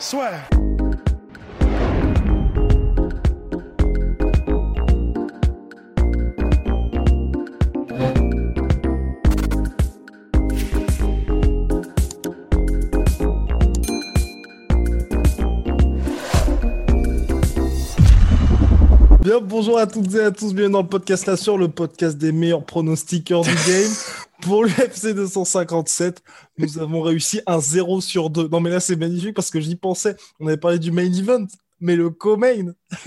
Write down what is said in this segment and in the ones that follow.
soit. Bien, bonjour à toutes et à tous, bienvenue dans le podcast La Sur, le podcast des meilleurs pronostiqueurs du game. Pour l'UFC 257, nous avons réussi un 0 sur 2. Non mais là c'est magnifique parce que j'y pensais, on avait parlé du main event, mais le co-main.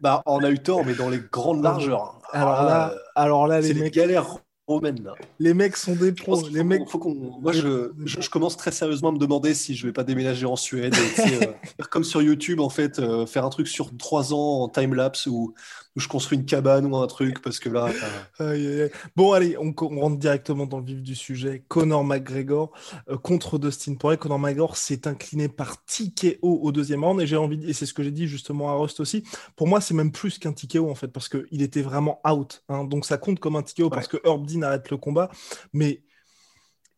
Bah, on a eu tort, mais dans les grandes largeurs. Alors Ah, là, alors là c'est les les mecs, galères romaines. Là. les mecs sont des pros. Les mecs, faut Moi, je, je, je commence très sérieusement à me demander si je vais pas déménager en Suède. et, euh, comme sur YouTube, en fait, euh, faire un truc sur trois ans en time-lapse où je construis une cabane ou un truc, parce que là, euh. Bon, allez, on, rentre directement dans le vif du sujet. Conor McGregor euh, contre Dustin Poirier. Conor McGregor s'est incliné par TKO au deuxième round et j'ai envie, de- et c'est ce que j'ai dit justement à Rust aussi. Pour moi, c'est même plus qu'un TKO en fait parce que il était vraiment out. hein. donc ça compte comme un TKO parce que Herb Dean arrête le combat, mais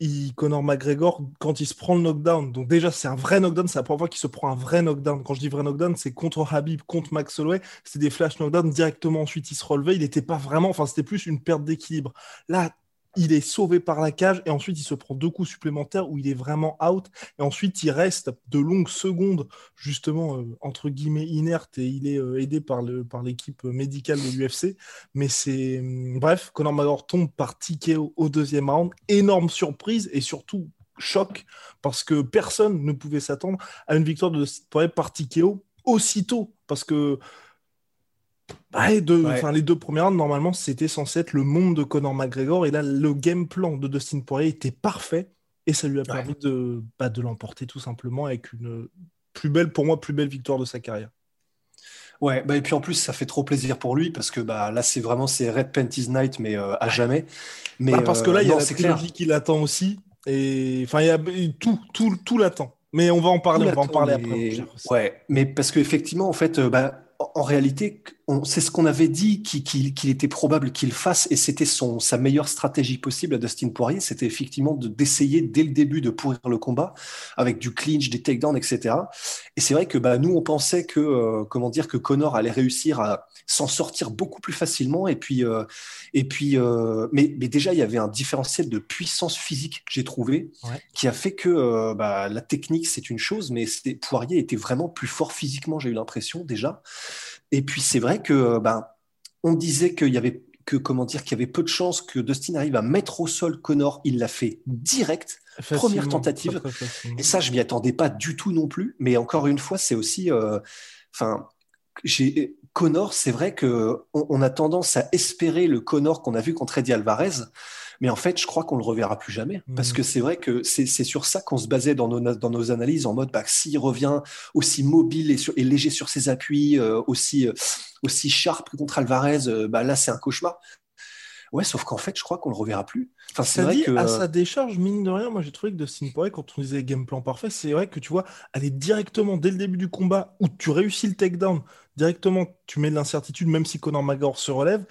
il, Conor McGregor, quand il se prend le knockdown, donc déjà c'est un vrai knockdown, c'est la première fois qu'il se prend un vrai knockdown. Quand je dis vrai knockdown, c'est contre Habib, contre Max Holloway, c'était des flash knockdown directement. Ensuite, il se relevait, il n'était pas vraiment, enfin c'était plus une perte d'équilibre. Là, il est sauvé par la cage et ensuite il se prend deux coups supplémentaires où il est vraiment out et ensuite il reste de longues secondes justement euh, entre guillemets inerte et il est euh, aidé par le par l'équipe médicale de l'UFC mais c'est hum, bref Conor McGregor tombe par TKO au deuxième round. Énorme surprise et surtout choc parce que personne ne pouvait s'attendre à une victoire de par TKO aussitôt parce que Ouais, deux- Ouais. enfin, les deux premières rounds, normalement, c'était censé être le monde de Conor McGregor. Et là, le game plan de Dustin Poirier était parfait. Et ça lui a permis de, bah, de l'emporter tout simplement avec une plus belle, pour moi, plus belle victoire de sa carrière. ouais. Bah, et puis en plus, ça fait trop plaisir pour lui, parce que bah, là, c'est vraiment c'est Red Panties Night, mais euh, à jamais. Mais, Bah, parce que euh, là, il y a non, la trilogie qui l'attend aussi. Et enfin, il y a tout, tout, tout l'attend. Mais on va en parler, on va en parler mais- après. Ouais, mais parce qu'effectivement, en fait, euh, bah, en, réalité, c'est ce qu'on avait dit qu'il était probable qu'il fasse, et c'était sa meilleure stratégie possible à Dustin Poirier, c'était effectivement de d'essayer dès le début de pourrir le combat avec du clinch, des takedowns, etc. Et c'est vrai que bah, nous, on pensait que euh, comment dire que Connor allait réussir à s'en sortir beaucoup plus facilement, et puis euh, et puis, euh, mais, mais déjà, il y avait un différentiel de puissance physique, j'ai trouvé, Ouais. qui a fait que bah, la technique, c'est une chose, mais Poirier était vraiment plus fort physiquement, j'ai eu l'impression déjà. Et puis, c'est vrai que euh, bah, on disait qu'il y avait que comment dire qu'il y avait peu de chances que Dustin arrive à mettre au sol Connor. Il l'a fait direct. Facilement, première tentative. très, très facilement. Et ça, je m'y attendais pas du tout non plus. Mais encore une fois, c'est aussi, euh, enfin, j'ai Connor. C'est vrai que on, on a tendance à espérer le Connor qu'on a vu contre Eddie Alvarez. Mais en fait, je crois qu'on le reverra plus jamais. Parce Mhm. que c'est vrai que c'est sur ça qu'on se basait dans nos, dans nos analyses, en mode, bah, s'il revient aussi mobile et, sur- et léger sur ses appuis, euh, aussi, euh, aussi sharp contre Alvarez, euh, bah, là, c'est un cauchemar. Ouais, sauf qu'en fait, je crois qu'on le reverra plus. Enfin, c'est vrai dit, que. à sa décharge, mine de rien, moi j'ai trouvé que Dustin Poirier, quand on disait game plan parfait, c'est vrai que tu vois, aller directement dès le début du combat où tu réussis le takedown, directement tu mets de l'incertitude, même si Conor McGregor se relève,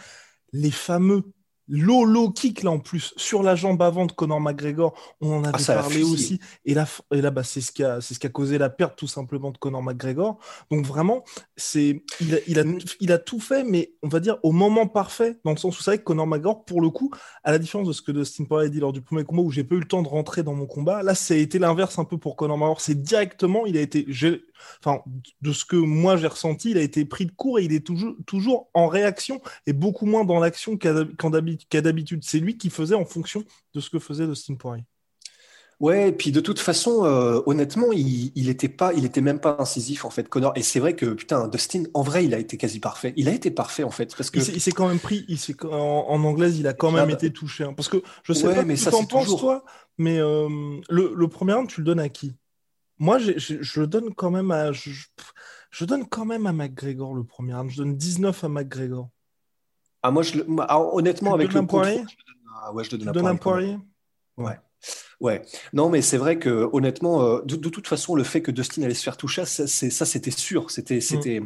les fameux low low kick là en plus sur la jambe avant de Conor McGregor, on en avait Ah, ça a parlé aussi. Et là, et là bah, c'est ce qui a, c'est ce qui a causé la perte tout simplement de Conor McGregor. Donc vraiment, c'est, il a, il a, il a tout fait, mais on va dire au moment parfait, dans le sens où c'est vrai que Conor McGregor, pour le coup, à la différence de ce que Dustin Poirier a dit lors du premier combat où j'ai pas eu le temps de rentrer dans mon combat, là, ça a été l'inverse un peu pour Conor McGregor. C'est directement, il a été, enfin, de ce que moi j'ai ressenti, il a été pris de court et il est toujours, toujours en réaction et beaucoup moins dans l'action qu'en d'habi- qu'à d'habitude. C'est lui qui faisait en fonction de ce que faisait Dustin Poirier. Ouais, et puis de toute façon, euh, honnêtement, il, il était pas, il était même pas incisif en fait, Connor. Et c'est vrai que putain, Dustin, en vrai, il a été quasi parfait. Il a été parfait en fait, parce que Il s'est- quand même pris, il en, en anglaise, il a quand même Ah été touché. hein. parce que je sais Ouais, pas mais ce ça, que c'est penses, toujours. toi, mais euh, le, le premier round, tu le donnes à qui? Moi, je le donne quand même à. Je, je- je donne quand même à McGregor le premier round. Je donne 19 à McGregor. Ah moi, je, alors, honnêtement, Tu avec le un Poirier je ouais, je Tu donne à donnes un Poirier. Poirier? Ouais. Ouais, non, mais c'est vrai que honnêtement, euh, de, de toute façon, le fait que Dustin allait se faire toucher, ça, c'était sûr. C'était, c'était,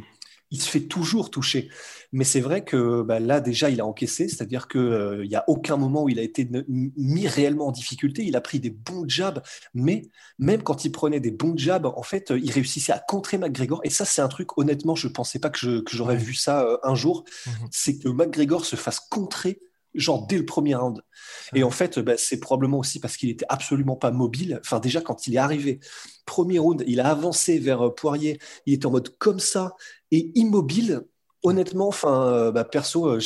il se fait toujours toucher. Mais c'est vrai que bah, là, déjà, il a encaissé, c'est-à-dire qu'il n'y a aucun moment où il a été mis réellement en difficulté. Il a pris des bons jabs, mais même quand il prenait des bons jabs, en fait, euh, il réussissait à contrer McGregor. Et ça, c'est un truc, honnêtement, je ne pensais pas que, j'aurais Ouais. vu ça euh, un jour. Mhm. C'est que McGregor se fasse contrer, genre dès le premier round. Et en fait, bah, c'est probablement aussi parce qu'il était absolument pas mobile. Enfin, déjà, quand il est arrivé, premier round, il a avancé vers euh, Poirier, il était en mode comme ça et immobile. Honnêtement, enfin, euh, bah, perso, euh,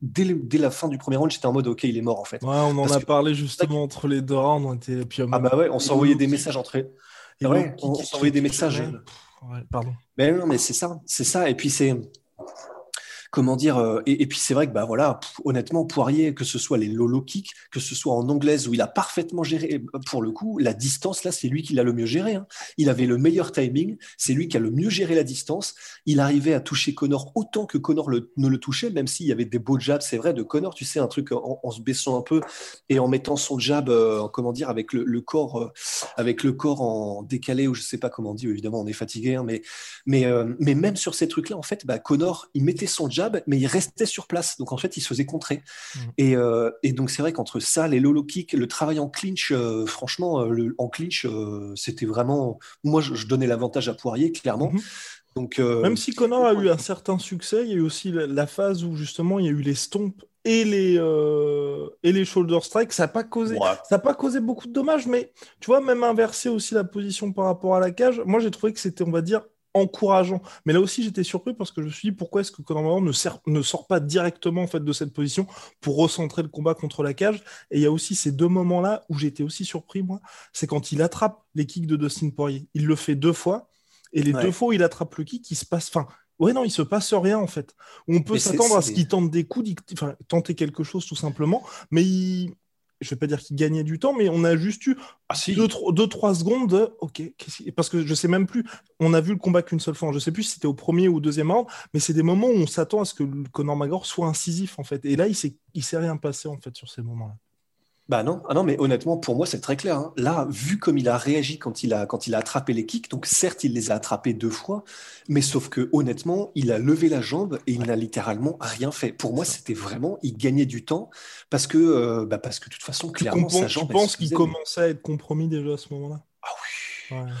dès, dès la fin du premier round, j'étais en mode ok, il est mort en fait. Ouais, on en Parce a que- parlé justement entre les deux rounds. On était... puis, Ah bah ouais, on s'envoyait des messages entre. et Ouais, on s'envoyait des messages. traînait. Pff, ouais, pardon. Mais non, mais c'est ça, c'est ça. Et puis c'est comment dire euh, et, puis c'est vrai que bah voilà, honnêtement Poirier, que ce soit les lolo kicks, que ce soit en anglaise où il a parfaitement géré pour le coup la distance là, c'est lui qui l'a le mieux géré. hein. Il avait le meilleur timing, c'est lui qui a le mieux géré la distance. Il arrivait à toucher Connor autant que Connor ne le touchait, même s'il y avait des beaux jabs, c'est vrai de Connor, tu sais un truc en, se baissant un peu et en mettant son jab, euh, comment dire, avec le, corps, euh, avec le corps en décalé ou je sais pas comment on dit. Évidemment, on est fatigué, hein, mais mais, mais même sur ces trucs-là, en fait, bah, Connor, il mettait son jab, mais il restait sur place. Donc, en fait, il se faisait contrer. Et, euh, et donc, c'est vrai qu'entre ça, les low kicks, le travail en clinch, euh, franchement, euh, le- en clinch, euh, c'était vraiment. Moi, je, je donnais l'avantage à Poirier, clairement. Mhm. Donc, Même si Connor a eu un certain succès, il y a eu aussi la, la phase où justement il y a eu les stomps et les, euh, et les shoulder strikes. Ça n'a pas causé, ouais. ça a pas causé beaucoup de dommages, mais tu vois, même inverser aussi la position par rapport à la cage, moi j'ai trouvé que c'était, on va dire, encourageant. Mais là aussi, j'étais surpris parce que je me suis dit pourquoi est-ce que Conor McGregor ne, sert- ne sort pas directement en fait de cette position pour recentrer le combat contre la cage? Et il y a aussi ces deux moments-là où j'étais aussi surpris moi, c'est quand il attrape les kicks de Dustin Poirier. Il le fait deux fois et les Ouais. deux fois où il attrape le kick, il se passe, enfin. Ouais, non, il se passe rien en fait. On peut s'attendre à ce qu'il tente des coups, enfin, tenter quelque chose tout simplement, mais il... je vais pas dire qu'il gagnait du temps, mais on a juste eu Ah, si. 2-3 secondes de OK, parce que je sais même plus, on a vu le combat qu'une seule fois, je sais plus si c'était au premier ou au deuxième round, mais c'est des moments où on s'attend à ce que le Conor McGregor soit incisif en fait. Et là, il il s'est rien passé en fait sur ces moments-là. Bah non, ah non, mais honnêtement, pour moi, c'est très clair. hein. Là, vu comme il a réagi quand il a, quand il a attrapé les kicks, donc certes, il les a attrapés deux fois, mais sauf que honnêtement, il a levé la jambe et il n'a littéralement rien fait. Pour moi, c'était vraiment, il gagnait du temps parce que, euh, bah parce que de toute façon, Tu, clairement, comprends- sa tu jambe. elle penses se qu'il commençait à être compromis déjà à ce moment-là? Ah oui. Ouais.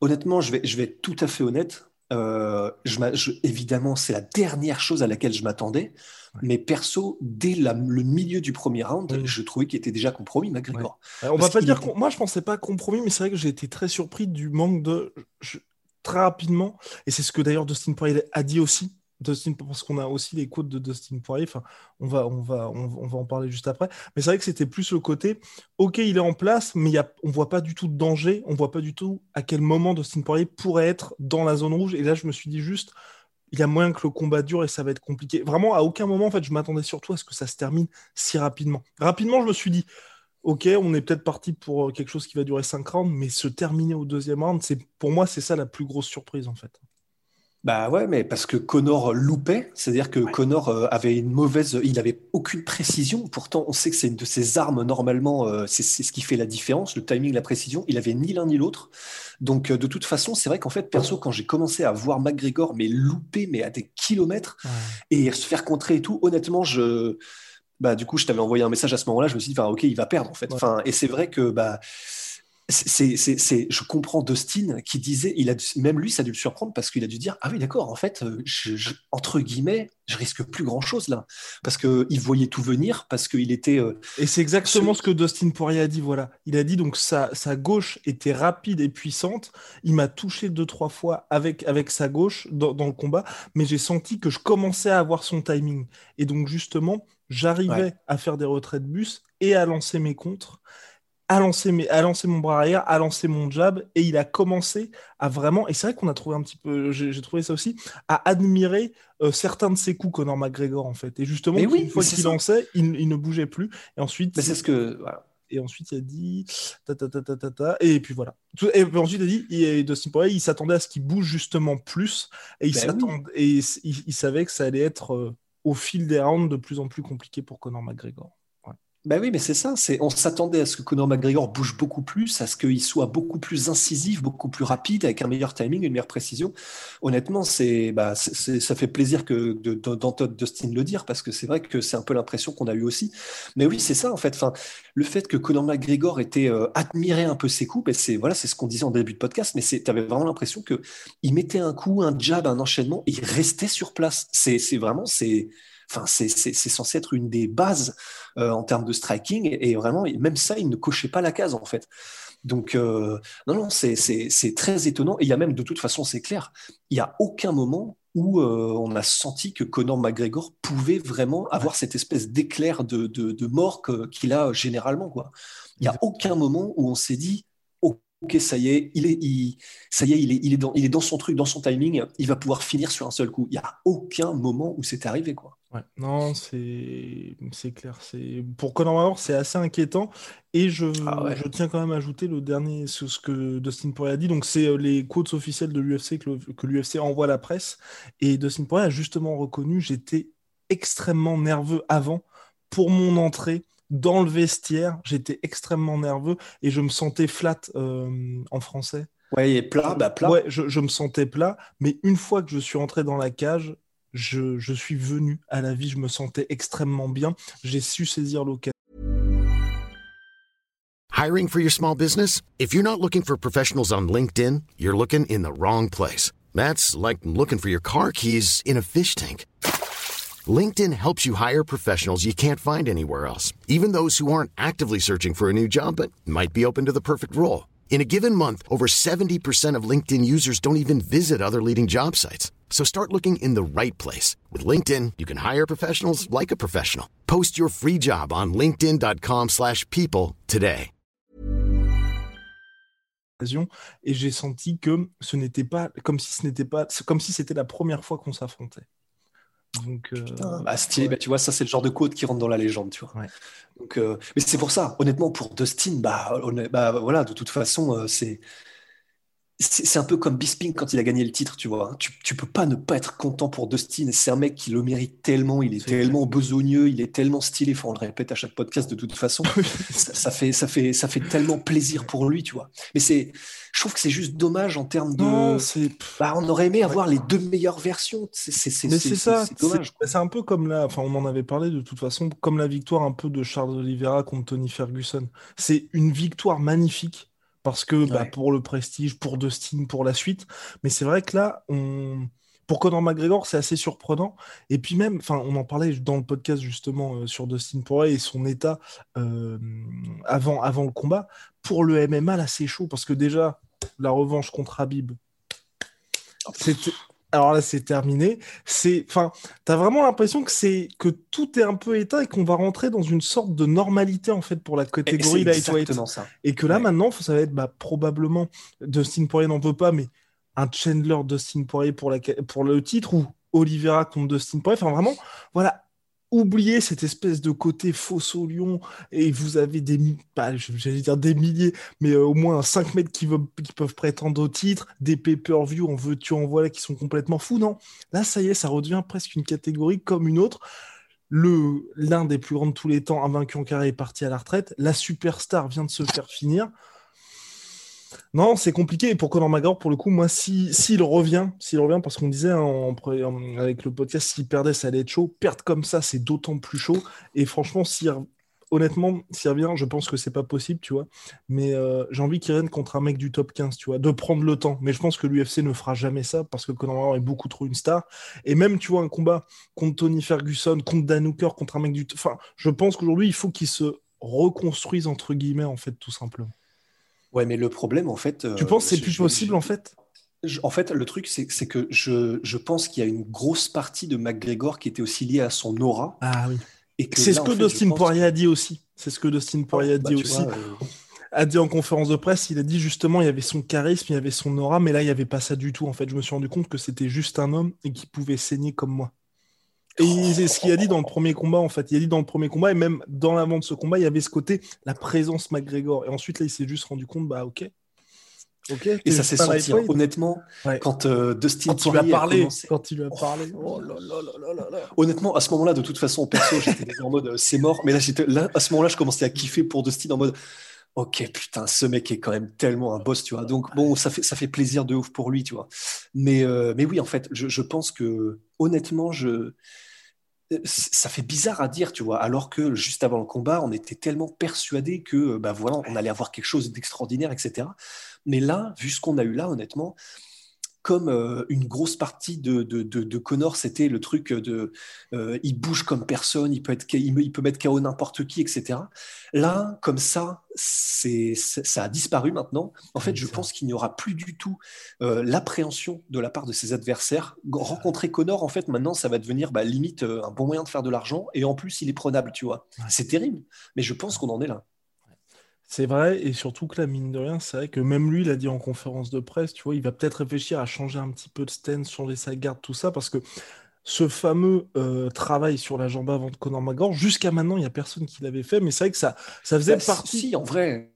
Honnêtement, je vais, je vais être tout à fait honnête. Euh, je évidemment, c'est la dernière chose à laquelle je m'attendais. Mais perso, dès la- le milieu du premier round, Oui. je trouvais qu'il était déjà compromis, McGregor. Ouais, on va pas dire était- moi je pensais pas compromis mais c'est vrai que j'ai été très surpris du manque de je- très rapidement et c'est ce que d'ailleurs Dustin Poirier a dit aussi Dustin parce qu'on a aussi les quotes de Dustin Poirier on va en parler juste après mais c'est vrai que c'était plus le côté OK il est en place mais y a on voit pas du tout de danger on voit pas du tout à quel moment Dustin Poirier pourrait être dans la zone rouge et là je me suis dit juste il y a moyen que le combat dure et ça va être compliqué. Vraiment, à aucun moment, en fait, je m'attendais surtout à ce que ça se termine si rapidement. Rapidement, je me suis dit, ok, on est peut-être parti pour euh, quelque chose qui va durer 5 rounds, mais se terminer au deuxième round, c'est pour moi, c'est ça la plus grosse surprise, en fait. Bah ouais, mais parce que Connor loupait, c'est-à-dire que Connor euh, avait une mauvaise, il avait aucune précision. Pourtant, on sait que c'est une de ses armes normalement, euh, c'est ce qui fait la différence, le timing, la précision. Il avait ni l'un ni l'autre. Donc euh, de toute façon, c'est vrai qu'en fait, perso, quand j'ai commencé à voir McGregor mais louper mais à des kilomètres et se faire contrer et tout, honnêtement, je bah du coup, je t'avais envoyé un message à ce moment-là. Je me suis dit, enfin, ok, il va perdre en fait. Ouais. Enfin, et c'est vrai que bah c'est, c'est, c'est, je comprends Dustin qui disait, il a même lui, ça a dû le surprendre parce qu'il a dû dire, ah oui, d'accord, en fait, euh, je, je- entre guillemets, je risque plus grand chose là, parce que il voyait tout venir, parce qu'il était, euh, Et c'est exactement ce que Dustin Poirier a dit, voilà. Il a dit donc sa, sa gauche était rapide et puissante. Il m'a touché deux, trois fois avec, avec sa gauche dans, dans le combat, mais j'ai senti que je commençais à avoir son timing. Et donc, justement, j'arrivais Ouais. à faire des retraits de bus et à lancer mes contres. À lancer, à lancer mon bras arrière, à lancer mon jab, et il a commencé à vraiment, et c'est vrai qu'on a trouvé un petit peu, j'ai trouvé ça aussi, à admirer euh, certains de ses coups, Conor McGregor, en fait. Et justement, une fois qu'il lançait, il, ne bougeait plus. Et ensuite. c'est ce que. Et ensuite, il a dit. Ta, ta, ta, ta, ta, et puis voilà. Et puis ensuite, il a dit il, Dustin Poirier, il s'attendait à ce qu'il bouge justement plus. Et, il, ben et il, savait que ça allait être euh, au fil des rounds de plus en plus compliqué pour Conor McGregor. Ben oui, mais c'est ça. C'est, on s'attendait à ce que Conor McGregor bouge beaucoup plus, à ce qu'il soit beaucoup plus incisif, beaucoup plus rapide, avec un meilleur timing, une meilleure précision. Honnêtement, c'est, bah, ça fait plaisir que d'entendre Dustin le dire, parce que c'est vrai que c'est un peu l'impression qu'on a eu aussi. Mais oui, c'est ça en fait. Enfin, le fait que Conor McGregor était euh, admiré un peu ses coups, ben c'est voilà, c'est ce qu'on disait en début de podcast, mais tu avais vraiment l'impression que il mettait un coup, un jab, un enchaînement, et il restait sur place. C'est, c'est vraiment, c'est Enfin, c'est censé être une des bases euh, en termes de striking, et, vraiment, même ça, il ne cochait pas la case en fait. Donc, euh, non, non, c'est très étonnant. Et il y a même, de toute façon, c'est clair, il n'y a aucun moment où euh, on a senti que Conor McGregor pouvait vraiment avoir cette espèce d'éclair de, de, mort qu'il a généralement. Quoi. Il n'y a aucun moment où on s'est dit, ok, ça y est, il est, ça y est, il est, il est dans, il est dans son truc, dans son timing, il va pouvoir finir sur un seul coup. Il n'y a aucun moment où c'est arrivé, quoi. Ouais, non, c'est clair. Pour Conor McGregor, c'est assez inquiétant. Et je, ah je tiens quand même à ajouter le dernier, ce, ce que Dustin Poirier a dit. Donc, c'est euh, les quotes officielles de l'UFC que, l'UFC envoie à la presse. Et Dustin Poirier a justement reconnu j'étais extrêmement nerveux avant pour mon entrée dans le vestiaire. J'étais extrêmement nerveux et je me sentais flat euh, en français. Ouais, plat, bah plat. Ouais, je, je, me sentais plat. Mais une fois que je suis entré dans la cage, je, je suis venu à la vie, je me sentais extrêmement bien. J'ai su saisir l'occasion. Hiring for your small business? If you're not looking for professionals on LinkedIn, you're looking in the wrong place. That's like looking for your car keys in a fish tank. LinkedIn helps you hire professionals you can't find anywhere else, even those who aren't actively searching for a new job but might be open to the perfect role. In a given month, over 70% of LinkedIn users don't even visit other leading job sites. So start looking in the right place. With LinkedIn, you can hire professionals like a professional. Post your free job on linkedin.com slash people today. Et j'ai senti que ce n'était pas comme si ce n'était pas comme si c'était la première fois qu'on s'affrontait. Donc, euh, bah, stylé, bah, tu vois, ça c'est le genre de code qui rentre dans la légende, tu vois. Donc, euh, mais c'est pour ça, honnêtement, pour Dustin, bah, bah voilà, de toute façon, euh, c'est c'est un peu comme Bisping quand il a gagné le titre, tu vois. Tu, tu peux pas ne pas être content pour Dustin. C'est un mec qui le mérite tellement, il est, tellement besogneux, il est tellement stylé. Enfin, on le répète à chaque podcast de toute façon. ça, fait, ça, fait, ça fait tellement plaisir pour lui, tu vois. Mais c'est, je trouve que c'est juste dommage en termes de. Bah, on aurait aimé avoir les deux meilleures versions. C'est ça. C'est un peu comme là, enfin, on en avait parlé de toute façon, comme la victoire un peu de Charles Oliveira contre Tony Ferguson. C'est une victoire magnifique parce que bah, pour le prestige, pour Dustin, pour la suite. Mais c'est vrai que là, on... pour Conor McGregor, c'est assez surprenant. Et puis même, enfin, on en parlait dans le podcast justement euh, sur Dustin Poirier et son état euh, avant, avant le combat. Pour le MMA, là, c'est chaud parce que déjà, la revanche contre Habib, c'était alors là, c'est terminé. C'est, enfin, t'as vraiment l'impression que c'est que tout est un peu éteint et qu'on va rentrer dans une sorte de normalité en fait pour la catégorie lightweight. Et que là, maintenant, ça va être bah, probablement Dustin Poirier n'en veut pas, mais un Chandler Dustin Poirier pour la pour le titre ou Oliveira contre Dustin Poirier. Enfin, vraiment, voilà, oubliez cette espèce de côté au lion et vous avez des, j'allais dire des milliers, mais euh, au moins 5 mètres qui, peuvent prétendre au titre, des pay-per-view, en veux-tu, en voilà, qui sont complètement fous. Non, là, ça y est, ça redevient presque une catégorie comme une autre. L'un des plus grands de tous les temps, invaincu en carré, est parti à la retraite. La superstar vient de se faire finir. Non, c'est compliqué. Et pour Conor McGregor, pour le coup, moi, s'il si, revient, s'il revient, parce qu'on disait hein, avec le podcast, s'il perdait, ça allait être chaud. Perdre comme ça, c'est d'autant plus chaud. Et franchement, si, honnêtement, s'il revient, je pense que c'est pas possible, tu vois. Mais euh, j'ai envie qu'il revienne contre un mec du top 15, tu vois, de prendre le temps. Mais je pense que l'UFC ne fera jamais ça parce que Conor McGregor est beaucoup trop une star. Et même, tu vois, un combat contre Tony Ferguson, contre Dan Hooker, contre un mec du. Enfin, je pense qu'aujourd'hui, il faut qu'il se reconstruise, entre guillemets, en fait, tout simplement. Ouais, mais le problème, en fait. Tu penses que c'est plus possible, en fait? En fait, le truc, c'est que je, je pense qu'il y a une grosse partie de McGregor qui était aussi liée à son aura. Ah oui. C'est ce que Dustin Poirier a dit aussi. C'est ce que Dustin Poirier a dit aussi. a dit en conférence de presse, il a dit justement, il y avait son charisme, il y avait son aura, mais là, il n'y avait pas ça du tout. En fait, je me suis rendu compte que c'était juste un homme et qu'il pouvait saigner comme moi. Et c'est ce qu'il a dit dans le premier combat, en fait. Il a dit dans le premier combat, et même dans l'avant de ce combat, il y avait ce côté, la présence McGregor. Et ensuite, là, il s'est juste rendu compte, bah, ok. ok et ça s'est senti, hein. honnêtement, quand euh, Dustin quand a parlé, quand il lui a parlé. Oh honnêtement, à ce moment-là, de toute façon, perso, j'étais en mode, euh, c'est mort. Mais là, là, à ce moment-là, je commençais à kiffer pour Dustin en mode, ok, putain, ce mec est quand même tellement un boss, tu vois. Donc, bon, ça fait, ça fait plaisir de ouf pour lui, tu vois. Mais, euh, mais oui, en fait, je, je pense que, honnêtement, je ça fait bizarre à dire, tu vois, alors que juste avant le combat, on était tellement persuadé que, bah voilà, on allait avoir quelque chose d'extraordinaire, etc. Mais là, vu ce qu'on a eu là, honnêtement, comme euh, une grosse partie de, de, de, Connor, c'était le truc de euh, il bouge comme personne, il peut, être, il, peut mettre KO n'importe qui, etc. Là, comme ça, c'est, ça a disparu maintenant. En fait, je pense qu'il n'y aura plus du tout euh, l'appréhension de la part de ses adversaires. Rencontrer Connor, en fait, maintenant, ça va devenir bah, limite un bon moyen de faire de l'argent. Et en plus, il est prenable, tu vois. C'est terrible. Mais je pense qu'on en est là. C'est vrai, et surtout que la mine de rien, c'est vrai que même lui, il a dit en conférence de presse, tu vois, il va peut-être réfléchir à changer un petit peu de stance, changer sa garde, tout ça, parce que ce fameux euh, travail sur la jambe avant de Conor McGregor, jusqu'à maintenant, il n'y a personne qui l'avait fait, mais c'est vrai que ça, ça faisait bah, partie. Si, en vrai.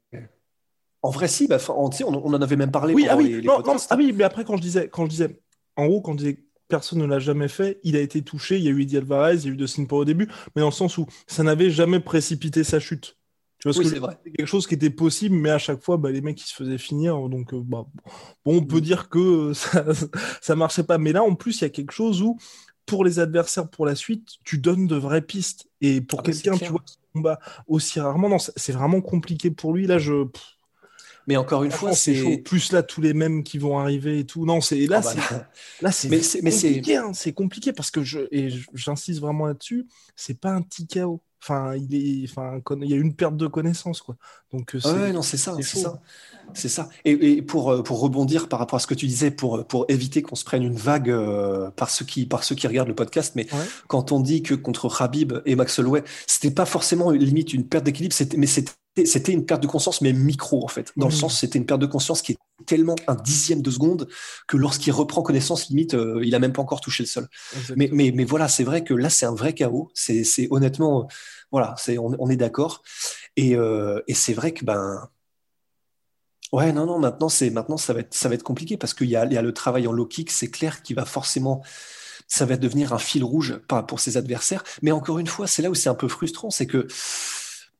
En vrai, si, bah, on, on, en avait même parlé. Oui, ah oui, ah oui, mais après, quand je disais, quand je disais, en gros, quand je disais personne ne l'a jamais fait, il a été touché, il y a eu Eddie Alvarez, il y a eu De Power au début, mais dans le sens où ça n'avait jamais précipité sa chute. Tu vois que c'est vrai. quelque chose qui était possible, mais à chaque fois, bah, les mecs ils se faisaient finir. Donc, euh, bah, bon, on peut mm. dire que ça, ça marchait pas. Mais là, en plus, il y a quelque chose où, pour les adversaires, pour la suite, tu donnes de vraies pistes. Et pour ah bah, quelqu'un, tu vois, qui combat aussi rarement, non, c'est vraiment compliqué pour lui. Là, je. Mais encore une fois, c'est plus là tous les mêmes qui vont arriver et tout. Non, c'est là, ah bah là, c'est compliqué. Hein, c'est compliqué parce que je et j'insiste vraiment là-dessus. C'est pas un petit chaos. Enfin, il est, enfin, il y a une perte de connaissance, quoi. Donc, euh, ouais, non, c'est ça, c'est ça, c'est ça. Et, pour, euh, pour rebondir par rapport à ce que tu disais, pour, pour éviter qu'on se prenne une vague euh, par ceux qui, par ceux qui regardent le podcast, mais quand on dit que contre Habib et Max Holloway, c'était pas forcément limite une perte d'équilibre, mais c'était c'était une perte de conscience, mais micro en fait. Dans le mmh. sens, c'était une perte de conscience qui est tellement un dixième de seconde que lorsqu'il reprend connaissance, limite, euh, il a même pas encore touché le sol. Mais, mais, mais, voilà, c'est vrai que là, c'est un vrai chaos. C'est honnêtement, voilà, c'est on, on, est d'accord. Et, euh, et c'est vrai que ben. Ouais, non, non, maintenant, c'est, maintenant ça, va être, ça va être compliqué parce qu'il y a, y a le travail en low kick, c'est clair qu'il va forcément ça va devenir un fil rouge pour ses adversaires. Mais encore une fois, c'est là où c'est un peu frustrant, c'est que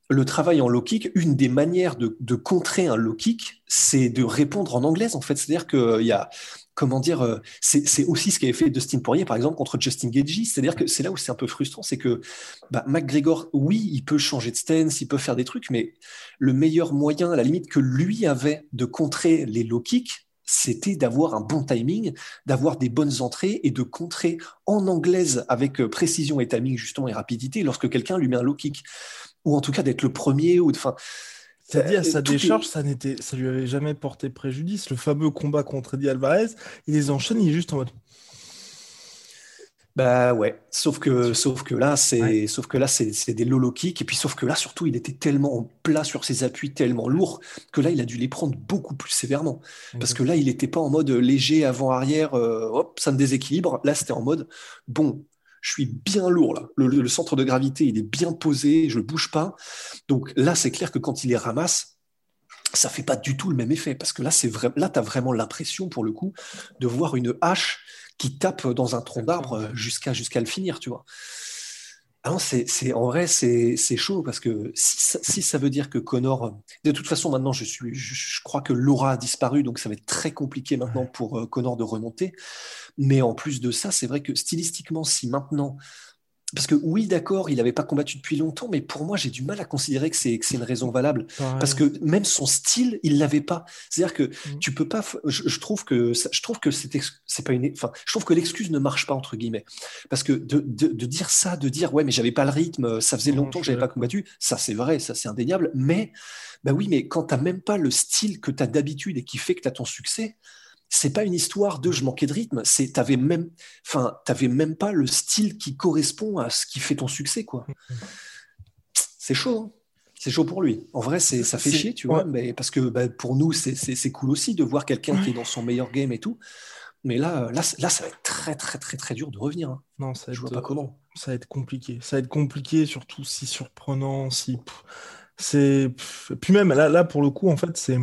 le travail en low kick, une des manières de, contrer un low kick, c'est de répondre en anglaise, en fait. C'est-à-dire qu'il y a, comment dire, euh, c'est aussi ce qu'avait fait Dustin Poirier, par exemple, contre Justin Gagey. C'est-à-dire que c'est là où c'est un peu frustrant, c'est que bah, McGregor, oui, il peut changer de stance, il peut faire des trucs, mais le meilleur moyen, la limite, que lui avait de contrer les low kicks, c'était d'avoir un bon timing, d'avoir des bonnes entrées et de contrer en anglaise avec euh, précision et timing justement et rapidité lorsque quelqu'un lui met un low kick ou en tout cas d'être le premier ou enfin c'est-à-dire, sa décharge, ça n'était, ça lui avait jamais porté préjudice. Le fameux combat contre Eddie Alvarez, il les enchaîne, il est juste en mode. Bah ouais, sauf que, sauf que là, c'est, sauf que là, c'est, des lolo kicks, et puis sauf que là, surtout, il était tellement plat sur ses appuis, tellement lourd, que là, il a dû les prendre beaucoup plus sévèrement. Parce que là, il n'était pas en mode léger avant-arrière, euh, hop, ça me déséquilibre. Là, c'était en mode, bon, je suis bien lourd là. Le, centre de gravité, il est bien posé, je ne bouge pas. Donc là, c'est clair que quand il les ramasse, ça fait pas du tout le même effet parce que là, c'est vrai, là, tu as vraiment l'impression pour le coup de voir une hache qui tape dans un tronc d'arbre jusqu'à jusqu'à le finir, tu vois. Ah c'est, en vrai, c'est, chaud parce que si ça, veut dire que Connor, de toute façon, maintenant, je, suis, je, crois que Laura a disparu, donc ça va être très compliqué maintenant pour euh, Connor de remonter. Mais en plus de ça, c'est vrai que stylistiquement, si maintenant parce que oui, d'accord, il n'avait pas combattu depuis longtemps, mais pour moi, j'ai du mal à considérer que c'est une raison valable. Parce que même son style, il l'avait pas. C'est-à-dire que mmh. tu peux pas. Je, trouve que je trouve que c'est pas une. Enfin, je trouve que l'excuse ne marche pas entre guillemets. Parce que de, de, dire ça, de dire ouais, mais j'avais pas le rythme, ça faisait longtemps que j'avais pas combattu, ça c'est vrai, ça c'est indéniable. Mais bah oui, mais quand tu n'as même pas le style que tu as d'habitude et qui fait que tu as ton succès, c'est pas une histoire de je manquais de rythme, c'est t'avais même, enfin, t'avais même pas le style qui correspond à ce qui fait ton succès, quoi. C'est chaud. Hein. C'est chaud pour lui. En vrai, c'est, ça fait chier, tu vois, mais parce que bah, pour nous, c'est, cool aussi de voir quelqu'un qui est dans son meilleur game et tout. Mais là, là, là, ça va être très, très, très, très dur de revenir. Hein. Non, ça je vois pas comment. Ça va être compliqué. Ça va être compliqué, surtout si surprenant, si. C'est puis même là, là pour le coup en fait c'est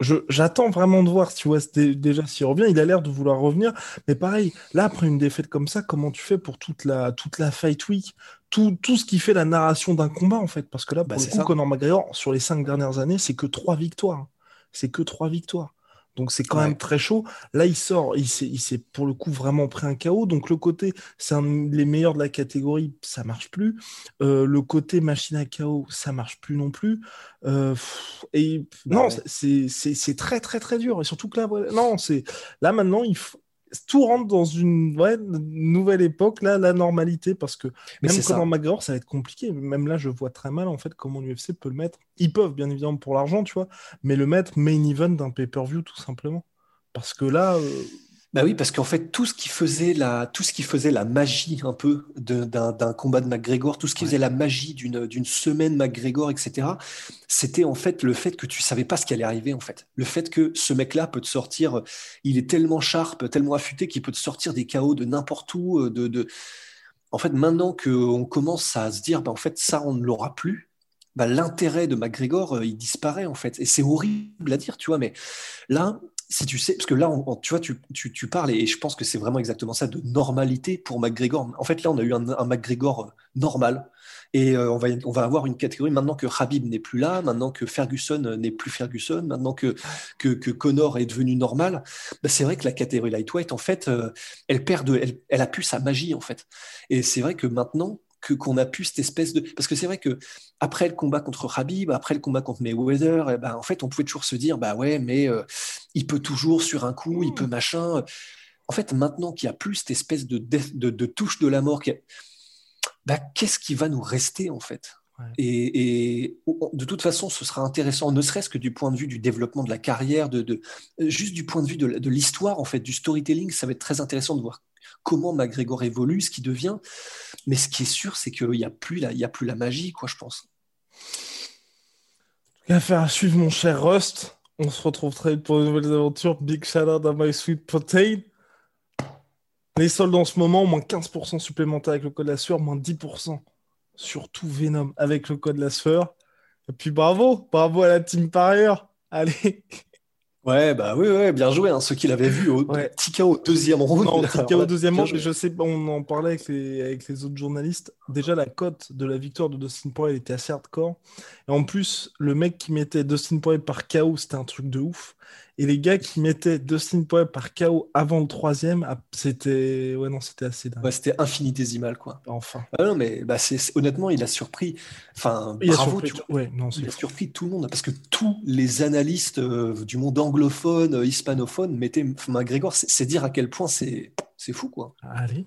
je j'attends vraiment de voir tu vois déjà s'il revient. Il a l'air de vouloir revenir. Mais pareil là après une défaite comme ça comment tu fais pour toute la toute la fight week? Tout, tout ce qui fait la narration d'un combat en fait. Parce que là bah, coup Conor McGregor sur les cinq dernières années c'est que trois victoires. C'est que trois victoires donc c'est quand même très chaud. Là, il sort, il s'est pour le coup vraiment pris un chaos. Donc le côté, c'est un les meilleurs de la catégorie, ça marche plus. Euh, le côté machine à chaos, ça marche plus non plus. Euh, et bah non, c'est très très très dur. Et surtout que là, non, c'est là maintenant, il faut tout rentre dans une nouvelle époque, là, la normalité, parce que même comme McGregor, ça va être compliqué. Même là, je vois très mal en fait comment l'UFC peut le mettre. Ils peuvent, bien évidemment, pour l'argent, tu vois, mais le mettre main event d'un pay-per-view, tout simplement. Parce que là, euh, bah oui, parce qu'en fait, tout ce qui faisait la, tout ce qui faisait la magie un peu d'un combat de McGregor, tout ce qui faisait la magie d'une semaine McGregor, etc., c'était en fait le fait que tu savais pas ce qui allait arriver, en fait. Le fait que ce mec-là peut te sortir, il est tellement sharp, tellement affûté qu'il peut te sortir des chaos de n'importe où. Euh, de, de, En fait, maintenant qu'on commence à se dire, bah, en fait, ça, on ne l'aura plus, bah, l'intérêt de McGregor, euh, il disparaît, en fait. Et c'est horrible à dire, tu vois, mais là, si tu sais, parce que là, tu vois, tu, tu, parles, et je pense que c'est vraiment exactement ça, de normalité pour McGregor. En fait, là, on a eu un, un McGregor euh, normal, et euh, on, va, on va avoir une catégorie maintenant que Habib n'est plus là, maintenant que Ferguson euh, n'est plus Ferguson, maintenant que, que, Connor est devenu normal. Bah, c'est vrai que la catégorie lightweight, en fait, elle perd de, elle, elle a pu sa magie, en fait. Et c'est vrai que maintenant, qu'on a pu cette espèce de parce que c'est vrai que après le combat contre Habib, après le combat contre Mayweather, eh ben, en fait on pouvait toujours se dire bah ouais mais euh, il peut toujours sur un coup, il peut machin. En fait maintenant qu'il n'y a plus cette espèce de, de, touche de la mort, bah, qu'est-ce qui va nous rester en fait? Et, de toute façon, ce sera intéressant, ne serait-ce que du point de vue du développement de la carrière, de, de juste du point de vue de, de l'histoire, en fait, du storytelling, ça va être très intéressant de voir comment McGregor évolue, ce qui devient. Mais ce qui est sûr, c'est qu'il n'y a, plus la, a plus la magie, quoi, je pense. Affaire à suivre, mon cher Rust. On se retrouve très vite pour de nouvelles aventures. Big shout out à My Sweet Protein. Les soldes en ce moment, moins 15% supplémentaire avec le code la sueur, moins 10% sur tout Venom avec le code la sueur. Et puis bravo, bravo à la team par. Allez, Ouais, bah oui, ouais, bien joué. Hein, ceux qui l'avaient vu au ouais. Tika au deuxième round. Non, Tika au deuxième round, je sais, on en parlait avec les, avec les autres journalistes. Déjà, la cote de la victoire de Dustin Poirier était assez hardcore. Et en plus, le mec qui mettait Dustin Poirier par KO, c'était un truc de ouf. Et les gars qui mettaient Dustin Poirier par KO avant le troisième, ah, c'était ouais non, c'était assez dingue. Ouais, c'était infinitésimal quoi. Enfin. Ah non mais bah, c'est honnêtement, il a surpris. Enfin, il bravo, a surpris, ouais, non, il a surpris tout le monde parce que tous les analystes euh, du monde anglophone, euh, hispanophone mettaient McGregor. C'est dire à quel point c'est c'est fou quoi. Allez.